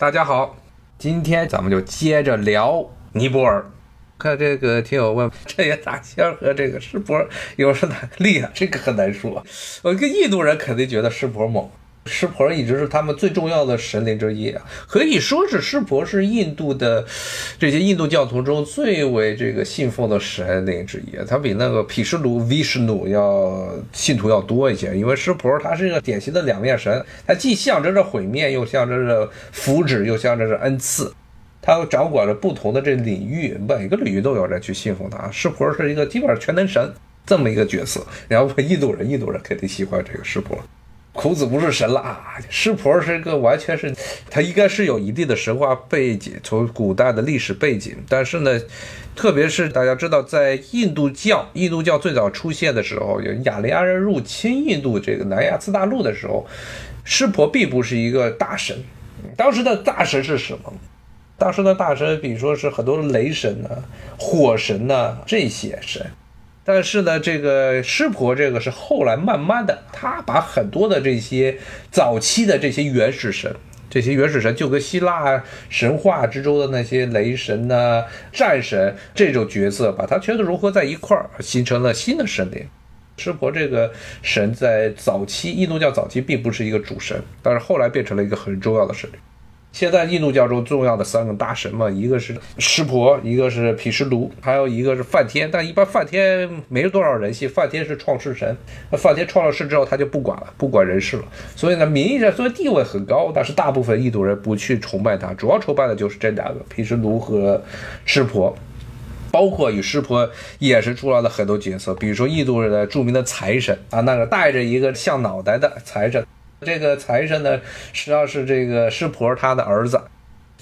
大家好，今天咱们就接着聊尼泊尔。看这个听友问，这也大仙和这个湿婆有什么厉害？这个很难说。我跟印度人肯定觉得湿婆猛。湿婆一直是他们最重要的神灵之一啊，可以说是湿婆是印度的这些印度教徒中最为这个信奉的神灵之一。他比那个毗湿奴 Vishnu 要信徒要多一些，因为湿婆他是一个典型的两面神，他既象征着毁灭，又象征着福祉，又象征着恩赐。他掌管着不同的这领域，每个领域都有人去信奉他。湿婆是一个基本上全能神这么一个角色。然后印度人，印度人肯定喜欢这个湿婆。孔子不是神了啊！湿婆是一个完全是，他应该是有一定的神话背景，从古代的历史背景。但是呢，特别是大家知道，在印度教，印度教最早出现的时候，有雅利安人入侵印度这个南亚次大陆的时候，湿婆并不是一个大神。当时的大神是什么？当时的大神，比如说是很多雷神呐、火神呐这些神。但是呢，这个湿婆这个是后来慢慢的，他把很多的这些早期的这些原始神，这些原始神就跟希腊神话之中的那些雷神呐、战神这种角色，把它全都融合在一块儿，形成了新的神灵。湿婆这个神在早期印度教早期并不是一个主神，但是后来变成了一个很重要的神灵。现在印度教中重要的三个大神嘛，一个是湿婆，一个是毗湿奴，还有一个是梵天。但一般梵天没多少人信，梵天是创世神。那梵天创了世之后，他就不管了，不管人事了。所以呢，名义上虽然地位很高，但是大部分印度人不去崇拜他，主要崇拜的就是这两个毗湿奴和湿婆。包括与湿婆衍生出来的很多角色，比如说印度人的著名的财神啊，那个带着一个像脑袋的财神。这个财神呢，实际上是这个湿婆他的儿子。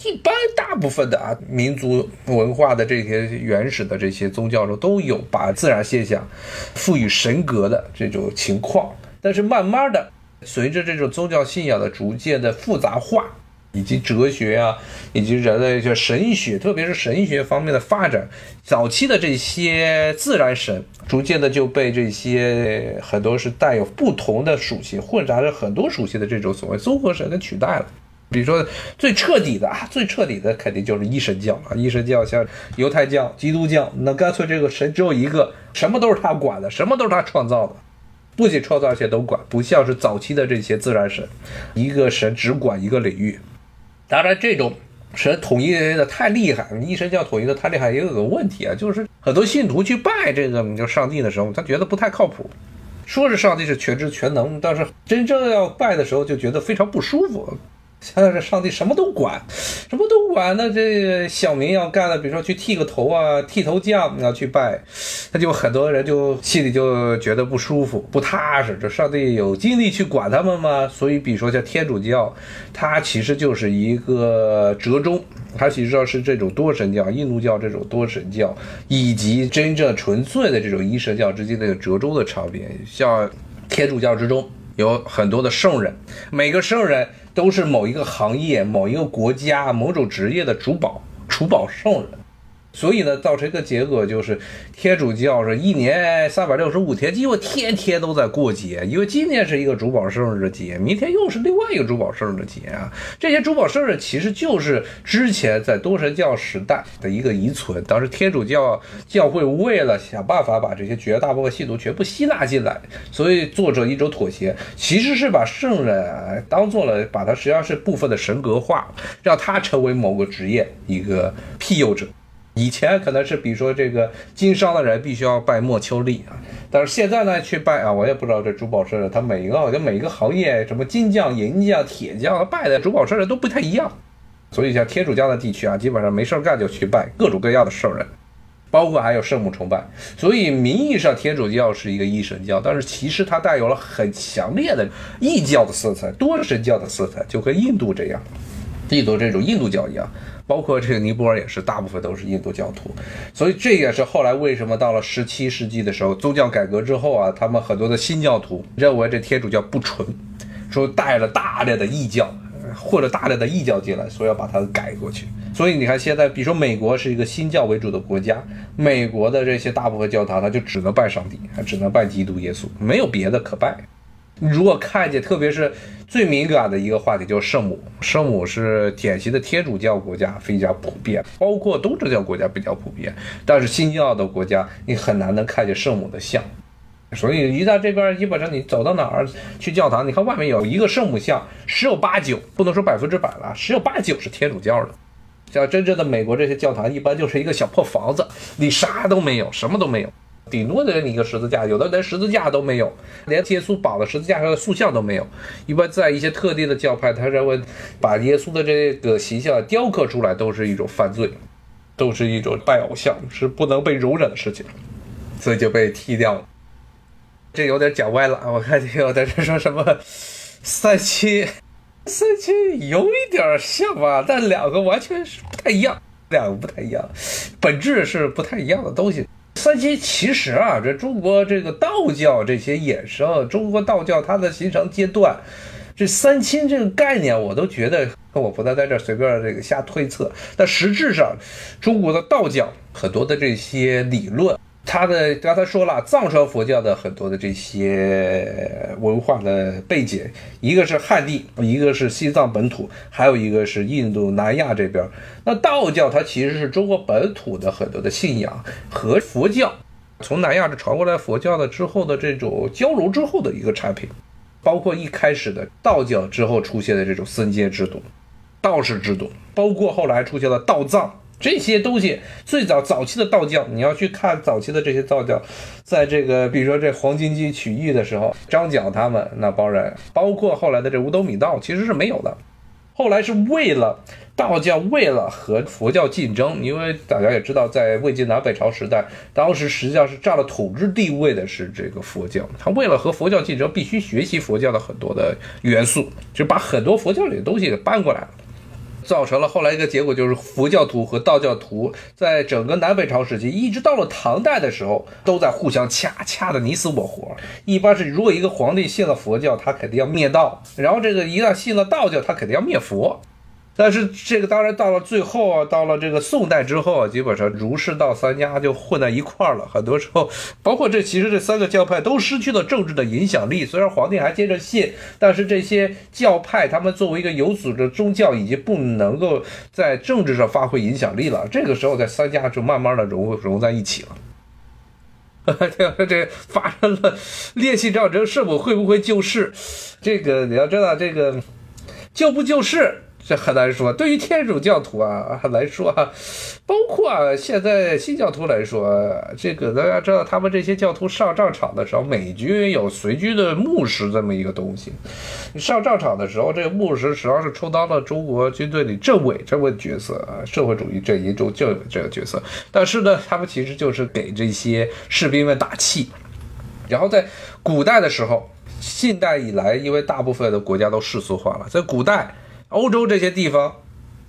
一般大部分的啊民族文化的这些原始的这些宗教中都有把自然现象赋予神格的这种情况，但是慢慢的随着这种宗教信仰的逐渐的复杂化。以及哲学啊，以及人类就神学，特别是神学方面的发展，早期的这些自然神，逐渐的就被这些很多是带有不同的属性，混杂着很多属性的这种所谓综合神给取代了。比如说最彻底的啊，最彻底的肯定就是一神教啊，一神教像犹太教、基督教，那干脆这个神只有一个，什么都是他管的，什么都是他创造的，不仅创造而且都管，不像是早期的这些自然神，一个神只管一个领域。当然，这种神统一的太厉害，一神教统一的太厉害，也有个问题啊，就是很多信徒去拜这个就上帝的时候，他觉得不太靠谱。说是上帝是全知全能，但是真正要拜的时候，就觉得非常不舒服。现在这上帝什么都管，什么都管。那这小民要干的，比如说去剃个头啊，剃头匠要去拜，那就很多人就心里就觉得不舒服、不踏实。这上帝有精力去管他们吗？所以，比如说像天主教，它其实就是一个折中，它其实上是这种多神教、印度教这种多神教，以及真正纯粹的这种一神教之间的折中的差别。像天主教之中有很多的圣人，每个圣人。都是某一个行业、某一个国家、某种职业的主保、主保圣人。所以呢，造成一个结果就是，天主教是一年三百六十五天，几乎天天都在过节。因为今天是一个主保圣日的节，明天又是另外一个主保圣日的节啊。这些主保圣日其实就是之前在多神教时代的一个遗存。当时天主教教会为了想办法把这些绝大部分信徒全部吸纳进来，所以做着一种妥协，其实是把圣人当做了，把它实际上是部分的神格化，让他成为某个职业一个庇佑者。以前可能是，比如说这个经商的人必须要拜莫丘利啊，但是现在呢，去拜啊，我也不知道这珠宝圣人，他每一个好像每一个行业，什么金匠、银匠、铁匠，拜的珠宝圣人都不太一样。所以像天主教的地区啊，基本上没事干就去拜各种各样的圣人，包括还有圣母崇拜。所以名义上天主教是一个一神教，但是其实它带有了很强烈的异教的色彩、多神教的色彩，就跟印度这样，印度这种印度教一样。包括这个尼泊尔也是，大部分都是印度教徒，所以这也是后来为什么到了十七世纪的时候，宗教改革之后啊，他们很多的新教徒认为这天主教不纯，说带了大量的异教，或者大量的异教进来，所以要把它改过去。所以你看现在，比如说美国是一个新教为主的国家，美国的这些大部分教堂，他就只能拜上帝，还只能拜基督耶稣，没有别的可拜。你如果看见，特别是最敏感的一个话题，就是圣母。圣母是典型的天主教国家非常普遍，包括东正教国家比较普遍，但是新教的国家你很难能看见圣母的像。所以一旦这边，基本上你走到哪儿去教堂，你看外面有一个圣母像，十有八九，不能说百分之百了，十有八九是天主教的。像真正的美国这些教堂，一般就是一个小破房子，里啥都没有，什么都没有。顶多的你一个十字架，有的连十字架都没有，连耶稣绑的十字架上的塑像都没有。一般在一些特定的教派，他认为把耶稣的这个形象雕刻出来都是一种犯罪，都是一种拜偶像，是不能被容忍的事情，所以就被踢掉了。这有点讲歪了，我看你有的这说什么三七，三七有一点像吧，但两个完全是不太一样，两个不太一样，本质是不太一样的东西。三清其实啊，这中国这个道教这些衍生，中国道教它的形成阶段，这三清这个概念，我都觉得我不能在这随便这个瞎推测。但实质上，中国的道教很多的这些理论。他的刚才说了，藏传佛教的很多的这些文化的背景，一个是汉地，一个是西藏本土，还有一个是印度南亚这边。那道教它其实是中国本土的很多的信仰和佛教从南亚这传过来佛教的之后的这种交融之后的一个产品，包括一开始的道教之后出现的这种僧阶制度、道士制度，包括后来出现了道藏。这些东西最早早期的道教，你要去看早期的这些道教，在这个比如说这黄金鸡取义的时候，张角他们那帮人，包括后来的这五斗米道，其实是没有的。后来是为了道教为了和佛教竞争，因为大家也知道，在魏晋南北朝时代，当时实际上是占了统治地位的是这个佛教，他为了和佛教竞争，必须学习佛教的很多的元素，就把很多佛教里的东西给搬过来了。造成了后来一个结果，就是佛教徒和道教徒在整个南北朝时期，一直到了唐代的时候，都在互相掐，掐的你死我活。一般是如果一个皇帝信了佛教，他肯定要灭道；然后这个一旦信了道教，他肯定要灭佛。但是这个当然到了最后啊，到了这个宋代之后啊，基本上儒释道三家就混在一块儿了。很多时候，包括这其实这三个教派都失去了政治的影响力。虽然皇帝还接着信，但是这些教派他们作为一个有组织宗教，已经不能够在政治上发挥影响力了。这个时候，在三家就慢慢的融融在一起了。这这发生了烈气战争，圣母会不会救世？这个你要知道，这个救不救世？这很难说，对于天主教徒啊来说，包括啊现在新教徒来说，这个大家知道，他们这些教徒上战场的时候，美军有随军的牧师这么一个东西。你上战场的时候，这个牧师实际上是充当了中国军队里政委这么角色啊，社会主义阵营中政委这个角色。但是呢，他们其实就是给这些士兵们打气。然后在古代的时候，近代以来，因为大部分的国家都世俗化了，在古代。欧洲这些地方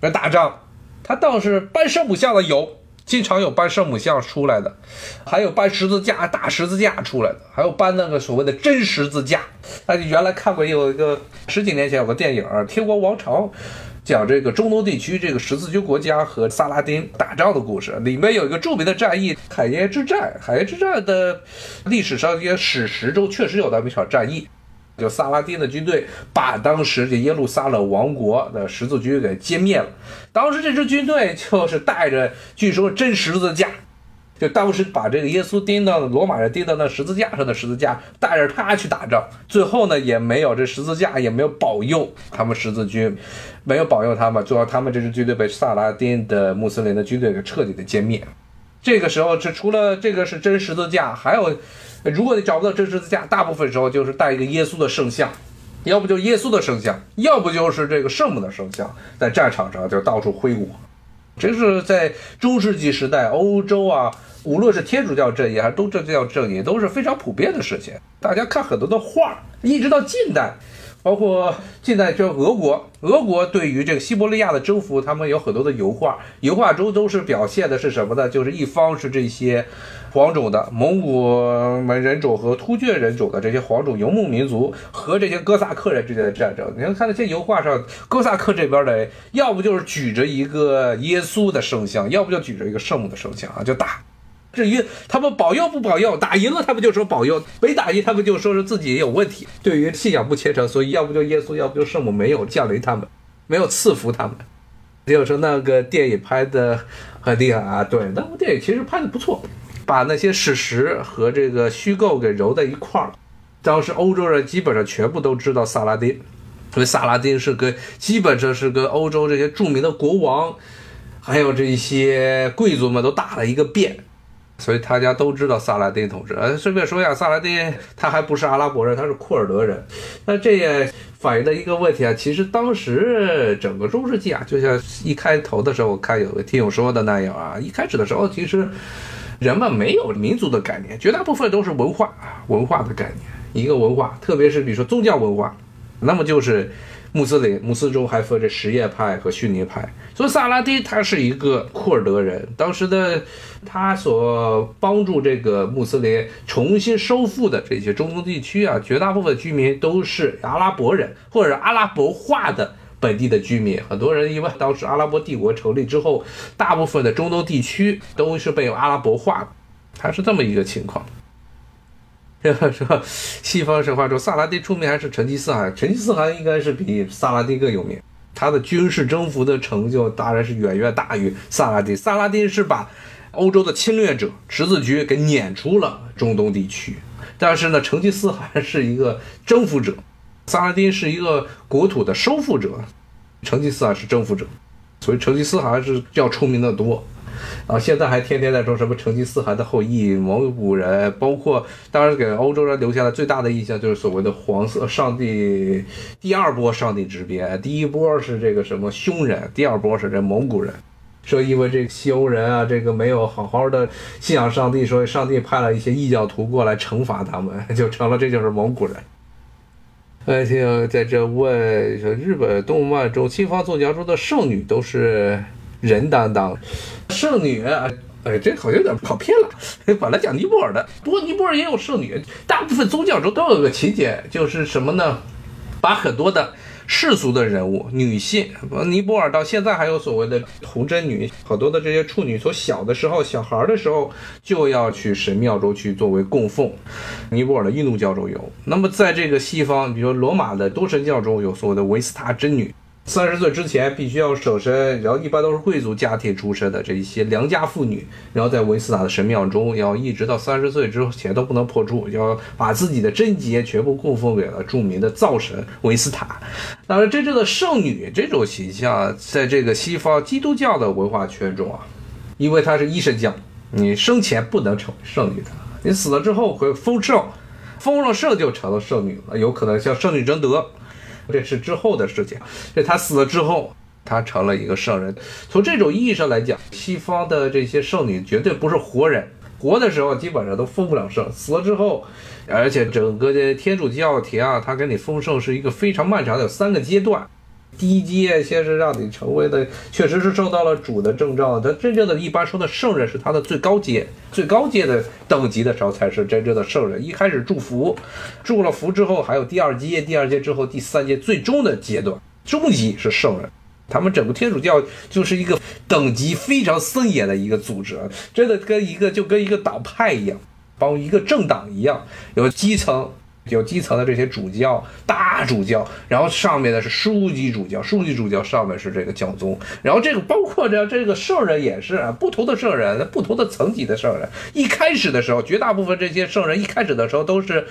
来打仗，他倒是搬圣母像的有，经常有搬圣母像出来的，还有搬十字架、大十字架出来的，还有搬那个所谓的真十字架。那你原来看过有一个十几年前有个电影《天国王朝》，讲这个中东地区这个十字军国家和萨拉丁打仗的故事，里面有一个著名的战役——海耶之战。海耶之战的历史上一些史实中确实有那么一场战役。就萨拉丁的军队把当时这耶路撒冷王国的十字军给歼灭了。当时这支军队就是带着据说真十字架，就当时把这个耶稣钉到罗马人钉到那十字架上的十字架，带着他去打仗。最后呢，也没有这十字架也没有保佑他们十字军，没有保佑他们。最后他们这支军队被萨拉丁的穆斯林的军队给彻底的歼灭。这个时候，这除了这个是真十字架，还有。如果你找不到真十字架，大部分时候就是带一个耶稣的圣像，要不就耶稣的圣像，要不就是这个圣母的圣像，在战场上就到处挥舞。这是在中世纪时代，欧洲啊，无论是天主教阵营还是东正教阵营，都是非常普遍的事情。大家看很多的画，一直到近代。包括近代就俄国，俄国对于这个西伯利亚的征服，他们有很多的油画，油画中都是表现的是什么呢？就是一方是这些黄种的蒙古人种和突厥人种的这些黄种游牧民族和这些哥萨克人之间的战争。你能看那些油画上，哥萨克这边的要不就是举着一个耶稣的圣像，要不就举着一个圣母的圣像啊，就打。至于他们保佑不保佑，打赢了他们就说保佑，没打赢他们就说是自己也有问题。对于信仰不虔诚，所以要不就耶稣，要不就圣母没有降临他们，没有赐福他们。就是说那个电影拍的很厉害啊，对，那部电影其实拍的不错，把那些史实和这个虚构给揉在一块儿。当时欧洲人基本上全部都知道萨拉丁，因为萨拉丁是跟基本上是跟欧洲这些著名的国王。还有这些贵族们都打了一个遍，所以大家都知道萨拉丁同志。呃，顺便说一下，萨拉丁他还不是阿拉伯人，他是库尔德人。那这也反映了一个问题啊，其实当时整个中世纪啊，就像一开头的时候，我看有个听友说的那样啊，一开始的时候其实人们没有民族的概念，绝大部分都是文化文化的概念，一个文化，特别是比如说宗教文化，那么就是。穆斯林，穆斯中还分着什叶派和逊尼派，所以萨拉丁他是一个库尔德人。当时的他所帮助这个穆斯林重新收复的这些中东地区啊，绝大部分居民都是阿拉伯人或者阿拉伯化的本地的居民。很多人因为当时阿拉伯帝国成立之后，大部分的中东地区都是被阿拉伯化的，他是这么一个情况。说西方神话中萨拉丁出名还是成吉思汗？成吉思汗应该是比萨拉丁更有名，他的军事征服的成就当然是远远大于萨拉丁。萨拉丁是把欧洲的侵略者十字军给撵出了中东地区，但是呢，成吉思汗是一个征服者，萨拉丁是一个国土的收复者，成吉思汗是征服者，所以成吉思汗是要出名的多。然啊，现在还天天在说什么成吉思汗的后裔、蒙古人，包括当然给欧洲人留下的最大的印象就是所谓的黄色上帝。第二波上帝之鞭，第一波是这个什么匈人，第二波是这蒙古人。说因为这个西欧人啊，这个没有好好的信仰上帝，所以上帝派了一些异教徒过来惩罚他们，就成了这就是蒙古人。哎，听在这问说，日本动漫中西方宗教中的圣女都是？人担当，圣女，哎，这好像有点跑偏了。本来讲尼泊尔的，不过尼泊尔也有圣女。大部分宗教中都有个情节，就是什么呢？把很多的世俗的人物，女性，尼泊尔到现在还有所谓的童贞女，好多的这些处女，从小的时候，小孩的时候就要去神庙中去作为供奉。尼泊尔的印度教中有，那么在这个西方，比如罗马的多神教中有所谓的维斯塔真女。三十岁之前必须要守身，然后一般都是贵族家庭出身的这一些良家妇女，然后在维斯塔的神庙中，要一直到三十岁之前都不能破处，要把自己的贞洁全部供奉给了著名的灶神维斯塔。当然，真正的圣女这种形象，在这个西方基督教的文化圈中啊，因为她是一神教，你生前不能成为圣女的，你死了之后会封圣，封了圣就成了圣女了，有可能像圣女贞德。这是之后的事情，这他死了之后，他成了一个圣人。从这种意义上来讲，西方的这些圣女绝对不是活人，活的时候基本上都封不了圣，死了之后，而且整个的天主教廷啊，他给你封圣是一个非常漫长的，有三个阶段。第一阶先是让你成为的，确实是受到了主的证照。他真正的一般说的圣人是他的最高阶，最高阶的等级的时候才是真正的圣人。一开始祝福，祝了福之后还有第二阶，第二阶之后第三阶，最终的阶段，终极是圣人。他们整个天主教就是一个等级非常森严的一个组织，真的跟一个就跟一个党派一样，包括一个政党一样，有基层。有基层的这些主教、大主教，然后上面的是书记主教，书记主教上面是这个教宗，然后这个包括着这个圣人也是啊，不同的圣人，不同的层级的圣人。一开始的时候，绝大部分这些圣人一开始的时候都是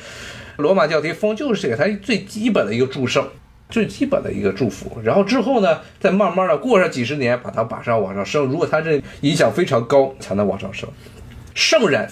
罗马教廷封，就是给他最基本的一个祝圣，最基本的一个祝福。然后之后呢，再慢慢的过上几十年，把他马上往上升。如果他这影响非常高，才能往上升。圣人，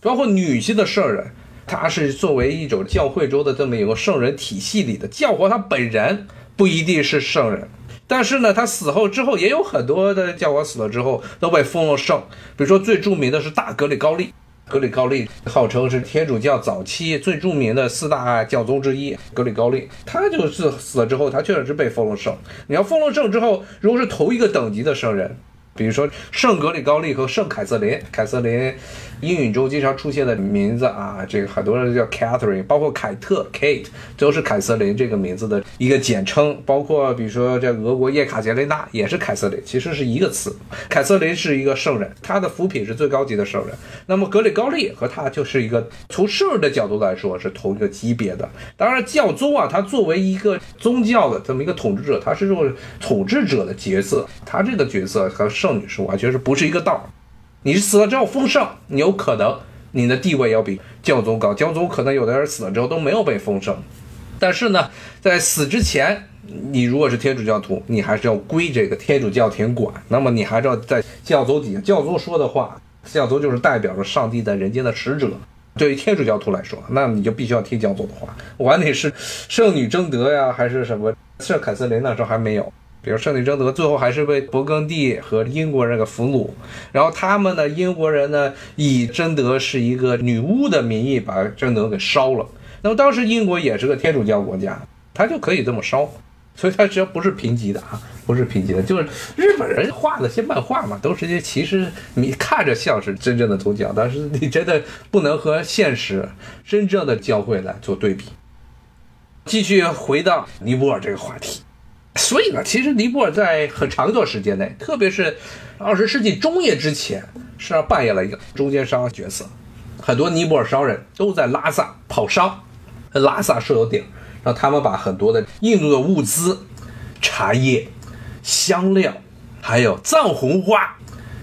包括女性的圣人。他是作为一种教会中的这么一个圣人体系里的教皇，他本人不一定是圣人，但是呢，他死后之后也有很多的教皇死了之后都被封了圣，比如说最著名的是大格里高利，格里高利号称是天主教早期最著名的四大教宗之一，格里高利他就是死了之后，他确实是被封了圣。你要封了圣之后，如果是头一个等级的圣人。比如说圣格里高利和圣凯瑟琳，凯瑟琳英语中经常出现的名字啊，这个很多人叫 Catherine，包括凯特 Kate 都是凯瑟琳这个名字的一个简称。包括比如说这俄国叶卡捷琳娜也是凯瑟琳，其实是一个词。凯瑟琳是一个圣人，她的福品是最高级的圣人。那么格里高利和他就是一个从圣人的角度来说是同一个级别的。当然教宗啊，他作为一个宗教的这么一个统治者，他是这种统治者的角色，他这个角色和圣。圣女是完全是不是一个道你是死了之后封圣，你有可能你的地位要比教宗高。教宗可能有的人死了之后都没有被封圣，但是呢，在死之前，你如果是天主教徒，你还是要归这个天主教廷管。那么你还是要在教宗底下，教宗说的话，教宗就是代表着上帝在人间的使者。对于天主教徒来说，那你就必须要听教宗的话。管你是圣女贞德呀，还是什么圣凯瑟琳那时候还没有。比如圣女贞德最后还是被勃艮第和英国人给俘虏，然后他们呢，英国人呢以贞德是一个女巫的名义把贞德给烧了。那么当时英国也是个天主教国家，他就可以这么烧，所以他只要不是平级的啊，不是平级的，就是日本人画的些漫画嘛，都是些其实你看着像是真正的宗教，但是你真的不能和现实真正的教会来做对比。继续回到尼泊尔这个话题。所以呢，其实尼泊尔在很长一段时间内，特别是二十世纪中叶之前，实际上扮演了一个中间商角色。很多尼泊尔商人都在拉萨跑商，拉萨设有点，让他们把很多的印度的物资、茶叶、香料，还有藏红花，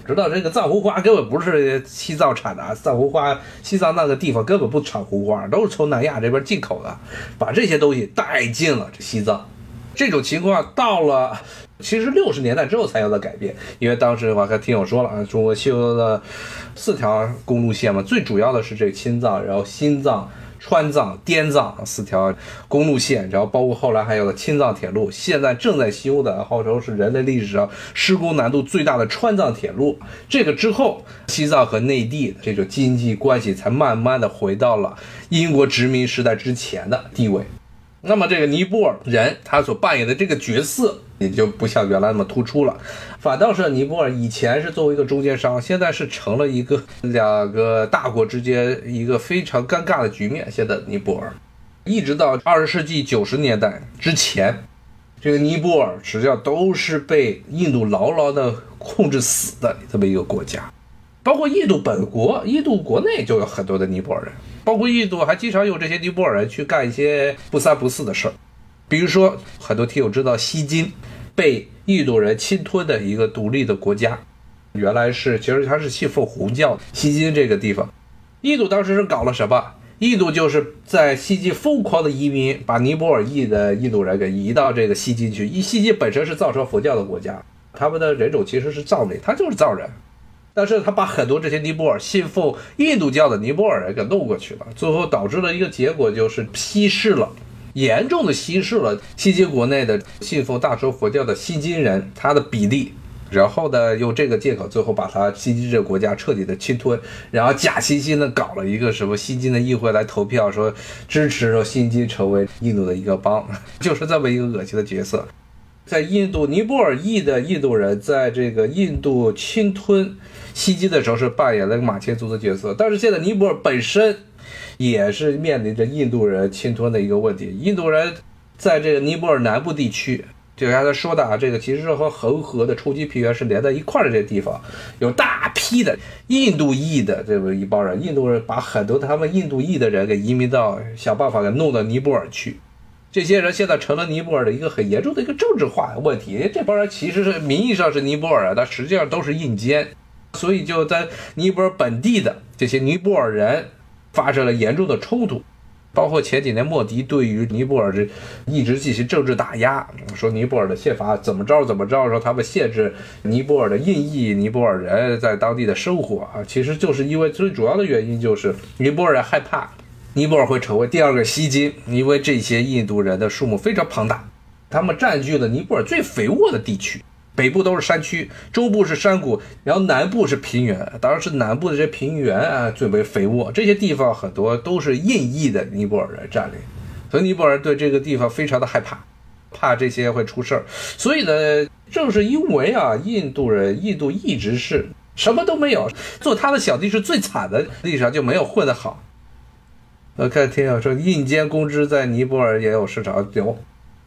知道这个藏红花根本不是西藏产的啊，藏红花西藏那个地方根本不产红花，都是从南亚这边进口的，把这些东西带进了这西藏。这种情况到了，其实六十年代之后才有了改变，因为当时我还听我说了啊，中国修了四条公路线嘛，最主要的是这个青藏，然后新藏、川藏、滇藏四条公路线，然后包括后来还有了青藏铁路，现在正在修的，号称是人类历史上施工难度最大的川藏铁路。这个之后，西藏和内地这种经济关系才慢慢的回到了英国殖民时代之前的地位。那么这个尼泊尔人他所扮演的这个角色也就不像原来那么突出了，反倒是尼泊尔以前是作为一个中间商，现在是成了一个两个大国之间一个非常尴尬的局面。现在尼泊尔一直到二十世纪九十年代之前，这个尼泊尔实际上都是被印度牢牢的控制死的这么一个国家，包括印度本国，印度国内就有很多的尼泊尔人。包括印度还经常用这些尼泊尔人去干一些不三不四的事儿，比如说很多听友知道西金被印度人侵吞的一个独立的国家，原来是其实它是信奉红教的西金这个地方，印度当时是搞了什么？印度就是在西金疯狂的移民，把尼泊尔裔的印度人给移到这个西金去。西金本身是藏传佛教的国家，他们的人种其实是藏人，他就是藏人。但是他把很多这些尼泊尔信奉印度教的尼泊尔人给弄过去了，最后导致了一个结果，就是稀释了，严重的稀释了西金国内的信奉大乘佛教的西金人他的比例，然后呢，用这个借口，最后把他西金这个国家彻底的侵吞，然后假惺惺的搞了一个什么西金的议会来投票，说支持说西金成为印度的一个邦，就是这么一个恶心的角色。在印度尼泊尔裔的印度人在这个印度侵吞袭击的时候是扮演了马前卒的角色，但是现在尼泊尔本身也是面临着印度人侵吞的一个问题。印度人在这个尼泊尔南部地区，就刚才说的啊，这个其实是和恒河的冲积平原是连在一块儿的这地方，有大批的印度裔的这么一帮人，印度人把很多他们印度裔的人给移民到，想办法给弄到尼泊尔去。这些人现在成了尼泊尔的一个很严重的一个政治化问题。这帮人其实是名义上是尼泊尔人，但实际上都是印奸，所以就在尼泊尔本地的这些尼泊尔人发生了严重的冲突。包括前几年莫迪对于尼泊尔这一直进行政治打压，说尼泊尔的宪法怎么着怎么着，说他们限制尼泊尔的印裔尼泊尔人在当地的生活啊，其实就是因为最主要的原因就是尼泊尔人害怕。尼泊尔会成为第二个西金，因为这些印度人的数目非常庞大，他们占据了尼泊尔最肥沃的地区，北部都是山区，中部是山谷，然后南部是平原，当然是南部的这些平原啊最为肥沃，这些地方很多都是印裔的尼泊尔人占领，所以尼泊尔对这个地方非常的害怕。怕这些会出事儿。所以呢，正是因为啊，印度人，印度一直是什么都没有，做他的小弟是最惨的，历史上就没有混得好。我看听友说，印监公知在尼泊尔也有市场，有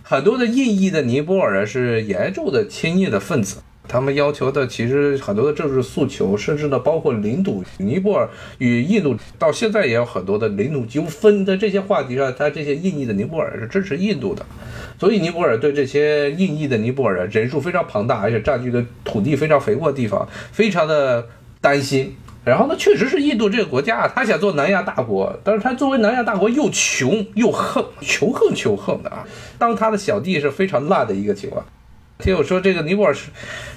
很多的印裔的尼泊尔人是严重的亲印的分子。他们要求的其实很多的政治诉求，甚至呢包括领土。尼泊尔与印度到现在也有很多的领土纠纷，在这些话题上，他这些印裔的尼泊尔是支持印度的，所以尼泊尔对这些印裔的尼泊尔人人数非常庞大，而且占据的土地非常肥沃的地方，非常的担心。然后呢，确实是印度这个国家啊，他想做南亚大国，但是他作为南亚大国又穷又横，穷横穷横的啊，当他的小弟是非常烂的一个情况。听我说，这个尼泊尔是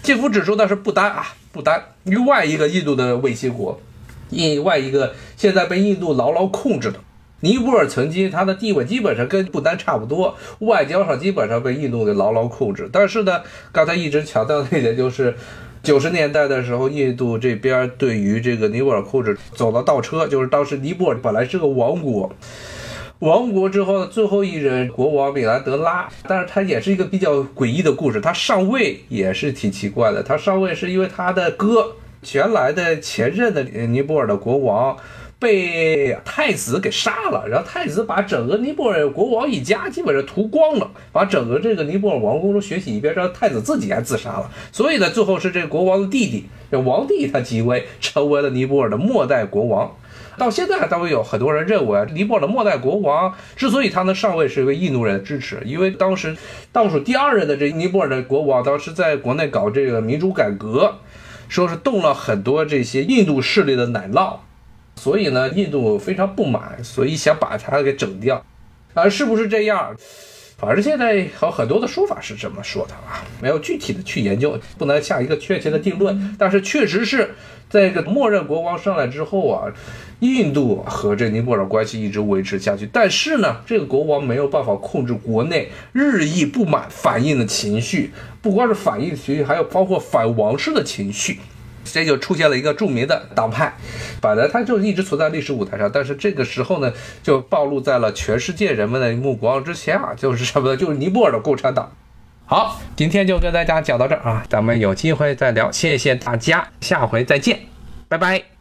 幸福指数，那是不丹啊，不丹另外一个印度的卫星国，另外一个现在被印度牢牢控制的尼泊尔，曾经它的地位基本上跟不丹差不多，外交上基本上被印度给牢牢控制。但是呢，刚才一直强调的一点就是，九十年代的时候，印度这边对于这个尼泊尔控制走了倒车，就是当时尼泊尔本来是个王国。王国之后的最后一任国王米兰德拉，但是他也是一个比较诡异的故事。他上位也是挺奇怪的。他上位是因为他的哥，原来的前任的尼泊尔的国王被太子给杀了，然后太子把整个尼泊尔国王一家基本上屠光了，把整个这个尼泊尔王宫都血洗一遍，让太子自己还自杀了。所以呢，最后是这个国王的弟弟，这王帝他即位，成为了尼泊尔的末代国王。到现在还都有很多人认为，尼泊尔的末代国王之所以他能上位，是因为印度人的支持。因为当时倒数第二任的这尼泊尔的国王，当时在国内搞这个民主改革，说是动了很多这些印度势力的奶酪，所以呢，印度非常不满，所以想把他给整掉。啊，是不是这样？反正现在有很多的说法是这么说的啊，没有具体的去研究，不能下一个确切的定论。但是确实是在这个默认国王上来之后啊，印度和这尼泊尔关系一直维持下去。但是呢，这个国王没有办法控制国内日益不满反应的情绪，不光是反应情绪，还有包括反王室的情绪。这就出现了一个著名的党派，本来它就一直存在历史舞台上，但是这个时候呢，就暴露在了全世界人们的目光之前啊，就是什么呢？就是尼泊尔的共产党。好，今天就跟大家讲到这儿啊，咱们有机会再聊，谢谢大家，下回再见，拜拜。